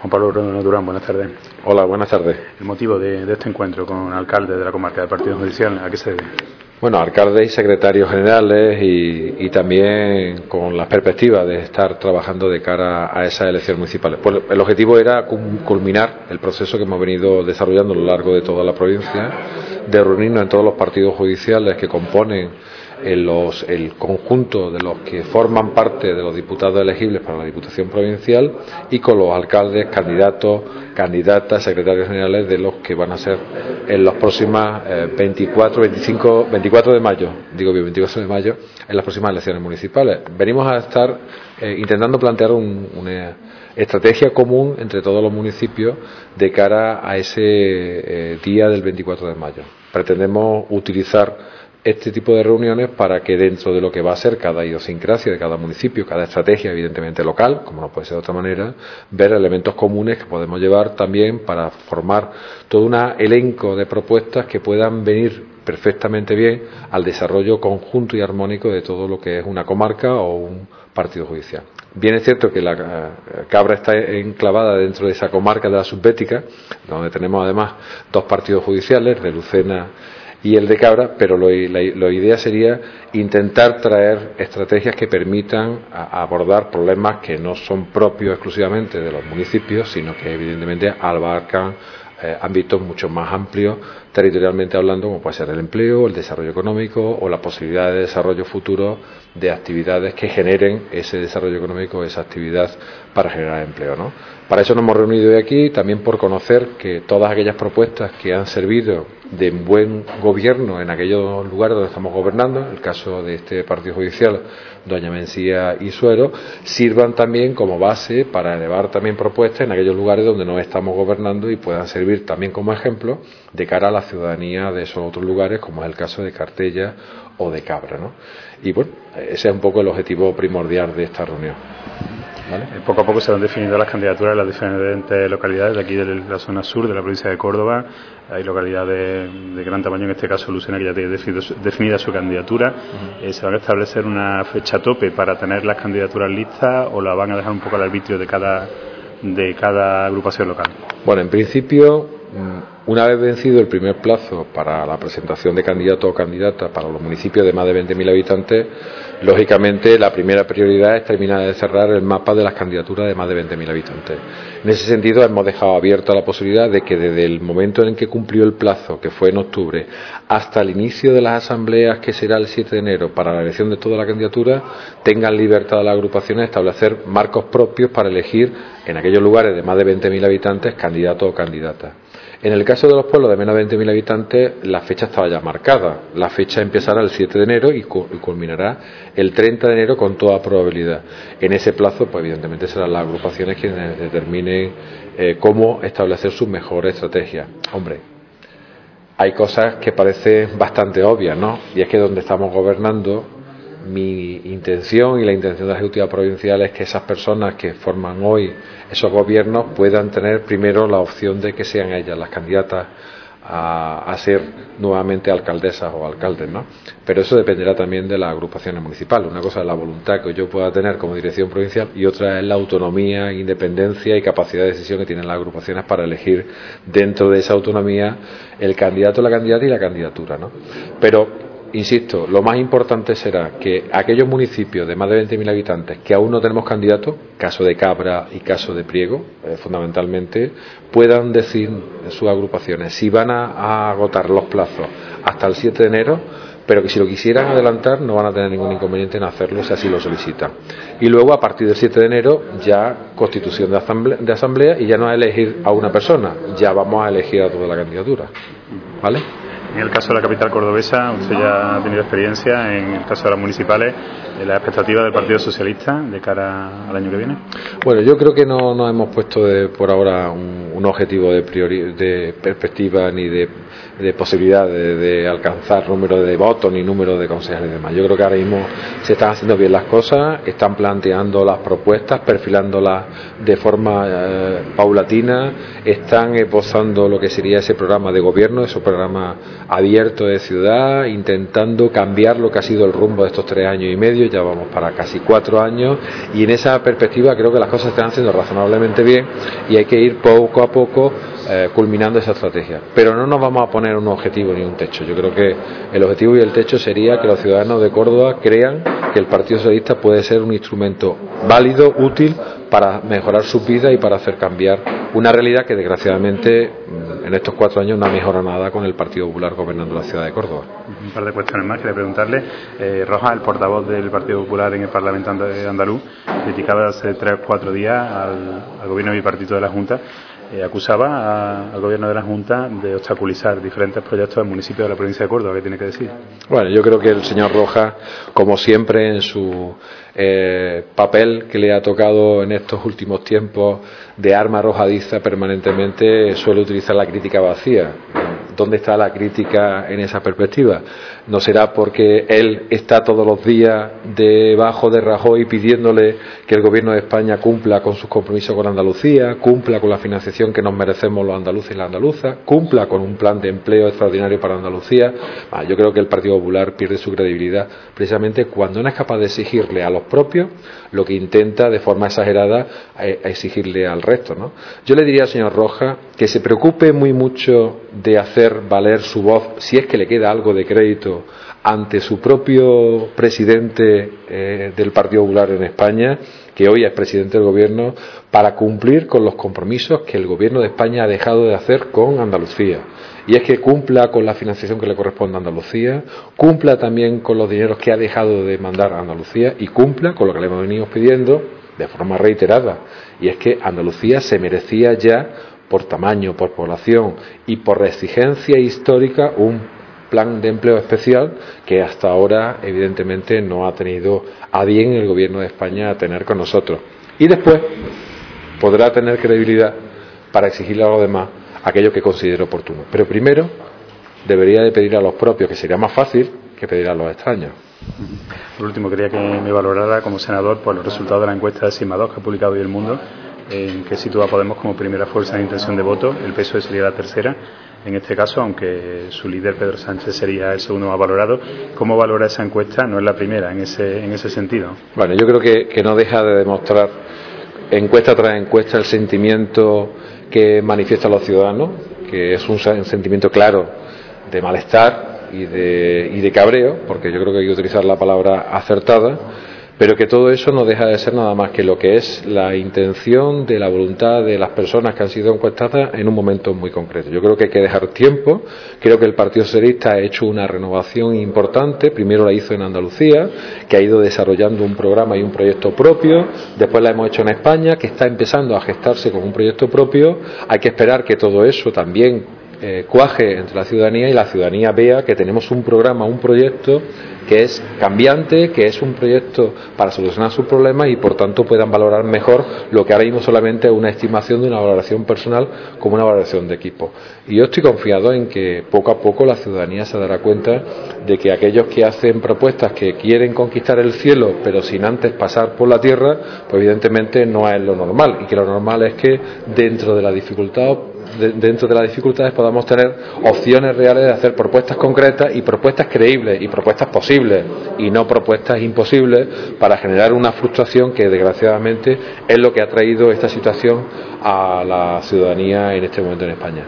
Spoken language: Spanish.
Juan Pablo Durán, buenas tardes. Hola, buenas tardes. El motivo de, este encuentro con alcalde de la comarca del Partido Judicial, ¿a qué se debe? Bueno, alcaldes y secretarios generales y, también con las perspectivas de estar trabajando de cara a esas elecciones municipales. Pues el objetivo era culminar el proceso que hemos venido desarrollando a lo largo de toda la provincia, de reunirnos en todos los partidos judiciales que componen el conjunto de los que forman parte de los diputados elegibles para la Diputación Provincial y con los alcaldes, candidatos, candidatas, secretarios generales de los que van a ser en los próximas 24, 25, 24 de mayo, digo bien, 24 de mayo, en las próximas elecciones municipales. Venimos a estar eh, intentando plantear una estrategia común entre todos los municipios de cara a ese eh, día del 24 de mayo. Pretendemos utilizar este tipo de reuniones para que dentro de lo que va a ser cada idiosincrasia de cada municipio, cada estrategia evidentemente local, como no puede ser de otra manera, ver elementos comunes que podemos llevar también para formar todo un elenco de propuestas que puedan venir perfectamente bien al desarrollo conjunto y armónico de todo lo que es una comarca o un partido judicial. Bien es cierto que la eh, cabra está enclavada dentro de esa comarca de la subbética, donde tenemos además dos partidos judiciales, Relucena y el de cabra, pero lo, la, idea sería intentar traer estrategias que permitan abordar problemas que no son propios exclusivamente de los municipios, sino que evidentemente abarcan eh, ámbitos mucho más amplios territorialmente hablando, como puede ser el empleo, el desarrollo económico o la posibilidad de desarrollo futuro de actividades que generen ese desarrollo económico, esa actividad para generar empleo. ¿no? Para eso nos hemos reunido hoy aquí, también por conocer que todas aquellas propuestas que han servido de buen gobierno en aquellos lugares donde estamos gobernando, en el caso de este partido judicial, Doña Mencía y Suero, sirvan también como base para elevar también propuestas en aquellos lugares donde no estamos gobernando y puedan servir también como ejemplo de cara a la ciudadanía de esos otros lugares, como es el caso de Cartella o de Cabra. ¿no? Y bueno, ese es un poco el objetivo primordial de esta reunión. Eh, poco a poco se van definiendo las candidaturas de las diferentes localidades de aquí de la zona sur de la provincia de Córdoba. Hay localidades de gran tamaño, en este caso Lucena, que ya tiene definida su candidatura. Eh, ¿Se van a establecer una fecha tope para tener las candidaturas listas o la van a dejar un poco al arbitrio de cada, de cada agrupación local? Bueno, en principio Mm, una vez vencido el primer plazo para la presentación de candidatos o candidatas para los municipios de más de 20.000 habitantes, lógicamente la primera prioridad es terminar de cerrar el mapa de las candidaturas de más de 20.000 habitantes. En ese sentido, hemos dejado abierta la posibilidad de que desde el momento en que cumplió el plazo, que fue en octubre, hasta el inicio de las asambleas, que será el 7 de enero, para la elección de toda la candidatura, tengan libertad las agrupaciones de establecer marcos propios para elegir en aquellos lugares de más de 20.000 habitantes candidatos o candidatas. En el caso de los pueblos de menos de 20.000 habitantes, la fecha estaba ya marcada. La fecha empezará el 7 de enero y culminará el 30 de enero con toda probabilidad. En ese plazo, pues evidentemente serán las agrupaciones quienes determinen eh, cómo establecer sus mejores estrategias. Hombre, hay cosas que parecen bastante obvias, ¿no? Y es que donde estamos gobernando mi intención y la intención de la Ejecutiva Provincial es que esas personas que forman hoy esos gobiernos puedan tener primero la opción de que sean ellas las candidatas a, ser nuevamente alcaldesas o alcaldes, ¿no? Pero eso dependerá también de las agrupaciones municipales. Una cosa es la voluntad que yo pueda tener como dirección provincial y otra es la autonomía, independencia y capacidad de decisión que tienen las agrupaciones para elegir dentro de esa autonomía el candidato, la candidata y la candidatura, ¿no? Pero insisto, lo más importante será que aquellos municipios de más de 20.000 habitantes que aún no tenemos candidato, caso de Cabra y caso de Priego, eh, fundamentalmente, puedan decir en sus agrupaciones si van a, agotar los plazos hasta el 7 de enero, pero que si lo quisieran adelantar no van a tener ningún inconveniente en hacerlo si así lo solicitan. Y luego, a partir del 7 de enero, ya constitución de asamblea, de asamblea y ya no a elegir a una persona, ya vamos a elegir a toda la candidatura. ¿Vale? En el caso de la capital cordobesa, usted ya ha tenido experiencia en el caso de las municipales, de la expectativa del Partido Socialista de cara al año que viene. Bueno, yo creo que no nos hemos puesto por ahora un, un objetivo de, de perspectiva ni de, posibilidad de, alcanzar número de votos ni número de concejales y demás. Yo creo que ahora mismo se están haciendo bien las cosas, están planteando las propuestas, perfilándolas de forma eh, paulatina, están esbozando lo que sería ese programa de gobierno, ese programa abierto de ciudad, intentando cambiar lo que ha sido el rumbo de estos tres años y medio, ya vamos para casi cuatro años, y en esa perspectiva creo que las cosas están haciendo razonablemente bien y hay que ir poco a poco eh, culminando esa estrategia. Pero no nos vamos a poner un objetivo ni un techo. Yo creo que el objetivo y el techo sería que los ciudadanos de Córdoba crean que el Partido Socialista puede ser un instrumento válido, útil para mejorar su vida y para hacer cambiar una realidad que desgraciadamente en estos cuatro años no ha mejorado nada con el Partido Popular gobernando la ciudad de Córdoba. Un par de cuestiones más. Quería preguntarle, eh, Roja, el portavoz del Partido Popular en el Parlamento andaluz, criticaba hace tres o cuatro días al, al gobierno bipartito de la Junta eh, acusaba al gobierno de la Junta de obstaculizar diferentes proyectos del municipio de la provincia de Córdoba. ¿Qué tiene que decir? Bueno, yo creo que el señor Rojas, como siempre en su eh, papel que le ha tocado en estos últimos tiempos de arma arrojadiza permanentemente, suele utilizar la crítica vacía. ¿Dónde está la crítica en esa perspectiva? ¿No será porque él está todos los días debajo de Rajoy pidiéndole que el Gobierno de España cumpla con sus compromisos con Andalucía, cumpla con la financiación que nos merecemos los andaluces y las andaluzas, cumpla con un plan de empleo extraordinario para Andalucía? Ah, yo creo que el Partido Popular pierde su credibilidad precisamente cuando no es capaz de exigirle a los propios lo que intenta de forma exagerada eh, exigirle al resto. ¿no? Yo le diría al señor Roja que se preocupe muy mucho de hacer valer su voz, si es que le queda algo de crédito, ante su propio presidente eh, del Partido Popular en España, que hoy es presidente del Gobierno, para cumplir con los compromisos que el Gobierno de España ha dejado de hacer con Andalucía. Y es que cumpla con la financiación que le corresponde a Andalucía, cumpla también con los dineros que ha dejado de mandar a Andalucía y cumpla con lo que le hemos venido pidiendo de forma reiterada. Y es que Andalucía se merecía ya por tamaño, por población y por exigencia histórica un plan de empleo especial que hasta ahora evidentemente no ha tenido a bien el gobierno de España a tener con nosotros. Y después podrá tener credibilidad para exigirle a los demás aquello que considere oportuno. Pero primero debería de pedir a los propios, que sería más fácil que pedir a los extraños. Por último, quería que me valorara como senador por los resultados de la encuesta de 2 que ha publicado hoy El Mundo en que sitúa Podemos como primera fuerza de intención de voto, el PSOE sería la tercera. En este caso, aunque su líder Pedro Sánchez sería el segundo más valorado, ¿cómo valora esa encuesta? No es la primera en ese, en ese sentido. Bueno, yo creo que, que no deja de demostrar encuesta tras encuesta el sentimiento que manifiestan los ciudadanos, que es un sentimiento claro de malestar y de, y de cabreo, porque yo creo que hay que utilizar la palabra acertada pero que todo eso no deja de ser nada más que lo que es la intención de la voluntad de las personas que han sido encuestadas en un momento muy concreto. Yo creo que hay que dejar tiempo, creo que el Partido Socialista ha hecho una renovación importante, primero la hizo en Andalucía, que ha ido desarrollando un programa y un proyecto propio, después la hemos hecho en España, que está empezando a gestarse con un proyecto propio, hay que esperar que todo eso también eh, cuaje entre la ciudadanía y la ciudadanía vea que tenemos un programa, un proyecto que es cambiante, que es un proyecto para solucionar sus problemas y por tanto puedan valorar mejor lo que ahora mismo solamente es una estimación de una valoración personal como una valoración de equipo. Y yo estoy confiado en que poco a poco la ciudadanía se dará cuenta de que aquellos que hacen propuestas que quieren conquistar el cielo pero sin antes pasar por la tierra, pues evidentemente no es lo normal y que lo normal es que dentro de la dificultad dentro de las dificultades podamos tener opciones reales de hacer propuestas concretas y propuestas creíbles y propuestas posibles y no propuestas imposibles para generar una frustración que desgraciadamente es lo que ha traído esta situación a la ciudadanía en este momento en España.